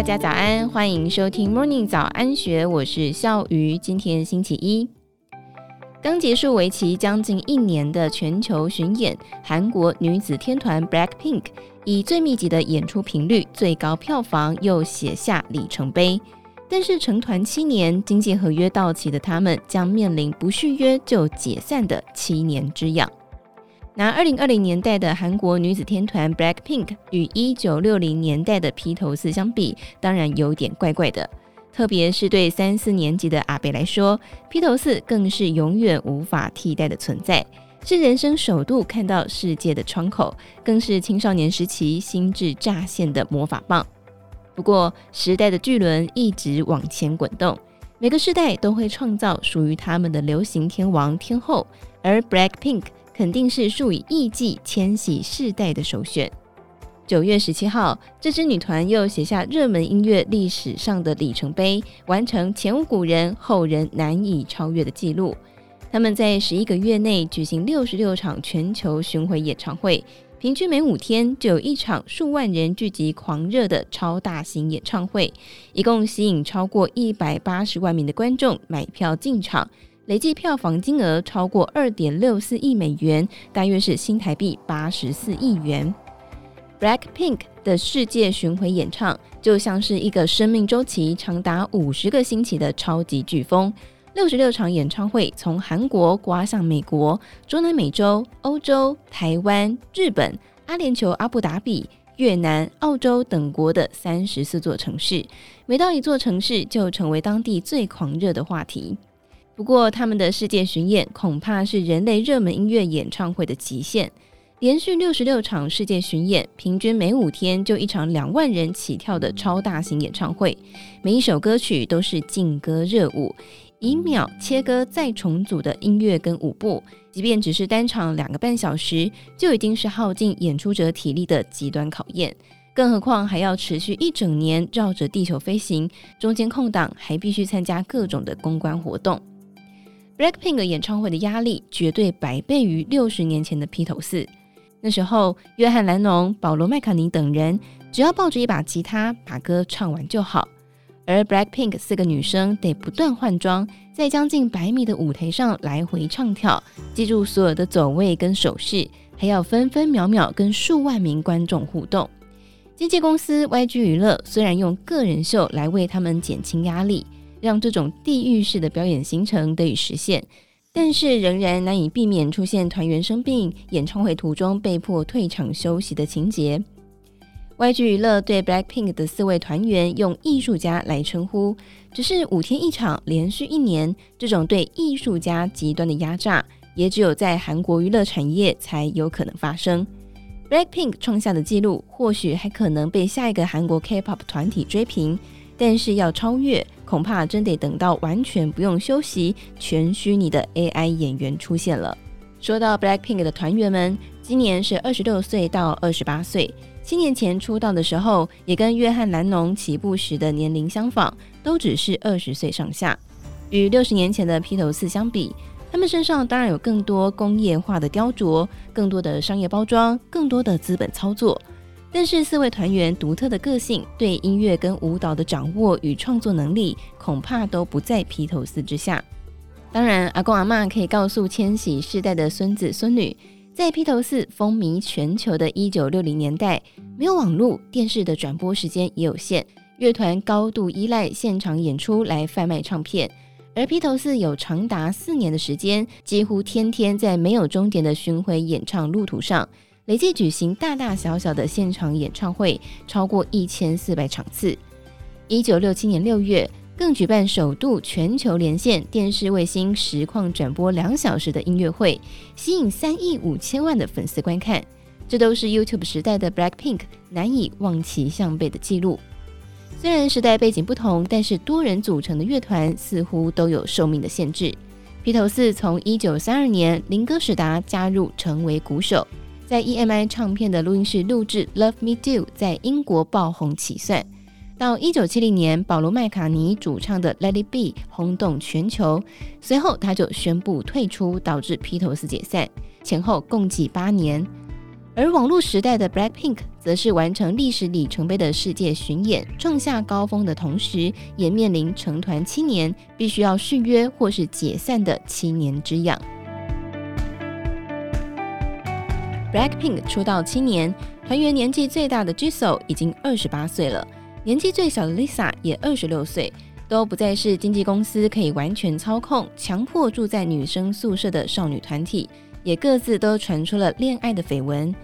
大家早安，欢迎收听 Morning 早安学，我是笑鱼。今天星期一，刚结束为期将近一年的全球巡演，韩国女子天团 BLACKPINK 以最密集的演出频率、最高票房，又写下里程碑。但是成团七年，经纪合约到期的他们，将面临不续约就解散的七年之痒。拿二零二零年代的韩国女子天团 BLACKPINK 与一九六零年代的披头四相比，当然有点怪怪的。特别是对三四年级的阿北来说，披头四更是永远无法替代的存在，是人生首度看到世界的窗口，更是青少年时期心智乍现的魔法棒。不过，时代的巨轮一直往前滚动，每个世代都会创造属于他们的流行天王天后，而 BLACKPINK 肯定是数以亿计千禧世代的首选。九月十七号，这支女团又写下热门音乐历史上的里程碑，完成前无古人、后人难以超越的记录。他们在十一个月内举行六十六场全球巡回演唱会。平均每五天就有一场数万人聚集狂热的超大型演唱会，一共吸引超过一百八十万名的观众买票进场，累计票房金额超过二点六四亿美元，大约是新台币八十四亿元。BLACKPINK 的世界巡回演唱就像是一个生命周期长达五十个星期的超级飓风。六十六场演唱会，从韩国刮向美国、中南美洲、欧洲、台湾、日本、阿联酋、阿布达比、越南、澳洲等国的三十四座城市，每到一座城市就成为当地最狂热的话题。不过，他们的世界巡演恐怕是人类热门音乐演唱会的极限。连续六十六场世界巡演，平均每五天就一场两万人起跳的超大型演唱会，每一首歌曲都是劲歌热舞。以秒切割再重组的音乐跟舞步，即便只是单场两个半小时，就已经是耗尽演出者体力的极端考验。更何况还要持续一整年绕着地球飞行，中间空档还必须参加各种的公关活动。BLACKPINK 演唱会的压力绝对百倍于六十年前的披头四。那时候，约翰·兰农、保罗·麦卡尼等人只要抱着一把吉他，把歌唱完就好。而 BLACKPINK 四个女生得不断换装，在将近百米的舞台上来回唱跳，记住所有的走位跟手势，还要分分秒秒跟数万名观众互动。经纪公司 YG 娱乐虽然用个人秀来为他们减轻压力，让这种地狱式的表演行程得以实现，但是仍然难以避免出现团员生病、演唱会途中被迫退场休息的情节。YG 娱乐对 BLACKPINK 的四位团员用艺术家来称呼，只是五天一场，连续一年，这种对艺术家极端的压榨，也只有在韩国娱乐产业才有可能发生。BLACKPINK 创下的纪录，或许还可能被下一个韩国 K-pop 团体追平，但是要超越，恐怕真得等到完全不用休息、全虚拟的 AI 演员出现了。说到 BLACKPINK 的团员们，今年是二十六岁到二十八岁。七年前出道的时候，也跟约翰·兰农起步时的年龄相仿，都只是二十岁上下。与六十年前的披头四相比，他们身上当然有更多工业化的雕琢，更多的商业包装，更多的资本操作。但是四位团员独特的个性、对音乐跟舞蹈的掌握与创作能力，恐怕都不在披头四之下。当然，阿公阿嬷可以告诉千禧世代的孙子孙女。在披头四风靡全球的一九六零年代，没有网络，电视的转播时间也有限，乐团高度依赖现场演出来贩卖唱片。而披头四有长达四年的时间，几乎天天在没有终点的巡回演唱路途上，累计举行大大小小的现场演唱会超过一千四百场次。一九六七年六月，更举办首度全球连线电视卫星实况转播两小时的音乐会，吸引三亿五千万的粉丝观看。这都是 YouTube 时代的 BLACKPINK 难以望其项背的记录。虽然时代背景不同，但是多人组成的乐团似乎都有寿命的限制。披头四从一九三二年林哥史达加入成为鼓手，在 EMI 唱片的录音室录制《Love Me Do》在英国爆红起算。到一九七零年，保罗·麦卡尼主唱的《Let It Be》轰动全球，随后他就宣布退出，导致披头四解散。前后共计八年。而网络时代的 Blackpink 则是完成历史里程碑的世界巡演，创下高峰的同时，也面临成团七年必须要续约或是解散的七年之痒。Blackpink 出道七年，团员年纪最大的 Jisoo 已经二十八岁了，年纪最小的 Lisa 也二十六岁，都不再是经纪公司可以完全操控、强迫住在女生宿舍的少女团体，也各自都传出了恋爱的绯闻。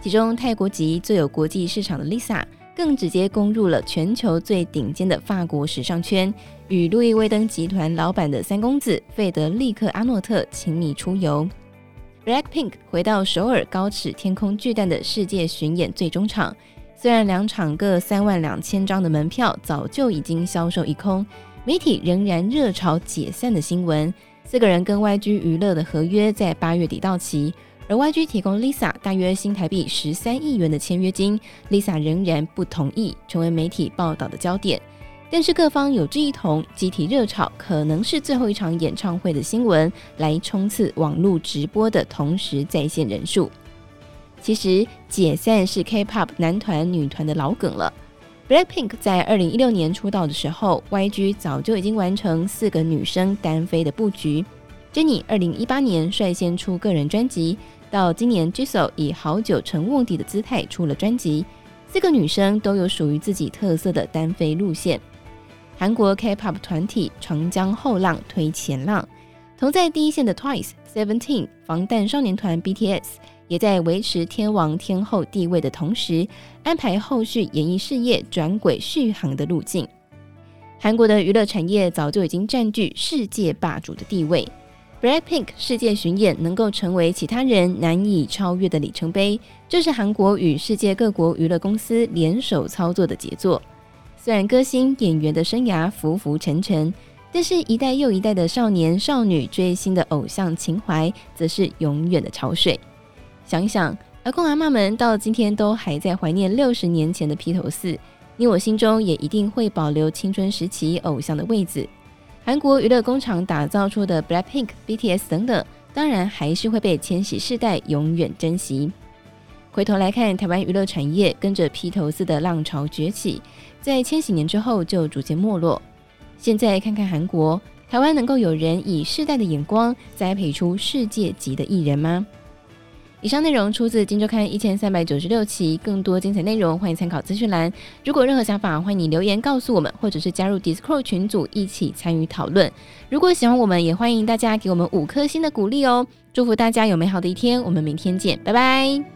其中，泰国籍最有国际市场的 Lisa 更直接攻入了全球最顶尖的法国时尚圈，与路易威登集团老板的三公子费德利克·阿诺特亲密出游。Blackpink 回到首尔高尺天空巨蛋的世界巡演最终场，虽然两场各三万两千张的门票早就已经销售一空，媒体仍然热炒解散的新闻。四个人跟 YG 娱乐的合约在八月底到期。而 YG 提供 Lisa 大约新台币十三亿元的签约金，Lisa 仍然不同意，成为媒体报道的焦点。但是各方有志一同，集体热炒可能是最后一场演唱会的新闻，来冲刺网络直播的同时在线人数。其实解散是 K-pop 男团女团的老梗了。Blackpink 在二零一六年出道的时候，YG 早就已经完成四个女生单飞的布局。Jennie 二零一八年率先出个人专辑。到今年，Jisoo 以好久成卧底的姿态出了专辑。四个女生都有属于自己特色的单飞路线。韩国 K-pop 团体长江后浪推前浪，同在第一线的 Twice、Seventeen、防弹少年团 BTS 也在维持天王天后地位的同时，安排后续演艺事业转轨续航的路径。韩国的娱乐产业早就已经占据世界霸主的地位。Blackpink 世界巡演能够成为其他人难以超越的里程碑，这是韩国与世界各国娱乐公司联手操作的杰作。虽然歌星演员的生涯浮浮沉沉，但是一代又一代的少年少女追星的偶像情怀，则是永远的潮水。想一想，阿公阿妈们到今天都还在怀念六十年前的披头四，你我心中也一定会保留青春时期偶像的位置。韩国娱乐工厂打造出的 Blackpink、BTS 等等，当然还是会被千禧世代永远珍惜。回头来看台湾娱乐产业，跟着披头四的浪潮崛起，在千禧年之后就逐渐没落。现在看看韩国，台湾能够有人以世代的眼光栽培出世界级的艺人吗？以上内容出自《金周刊》一千三百九十六期，更多精彩内容欢迎参考资讯栏。如果任何想法，欢迎你留言告诉我们，或者是加入 Discord 群组一起参与讨论。如果喜欢我们，也欢迎大家给我们五颗星的鼓励哦！祝福大家有美好的一天，我们明天见，拜拜。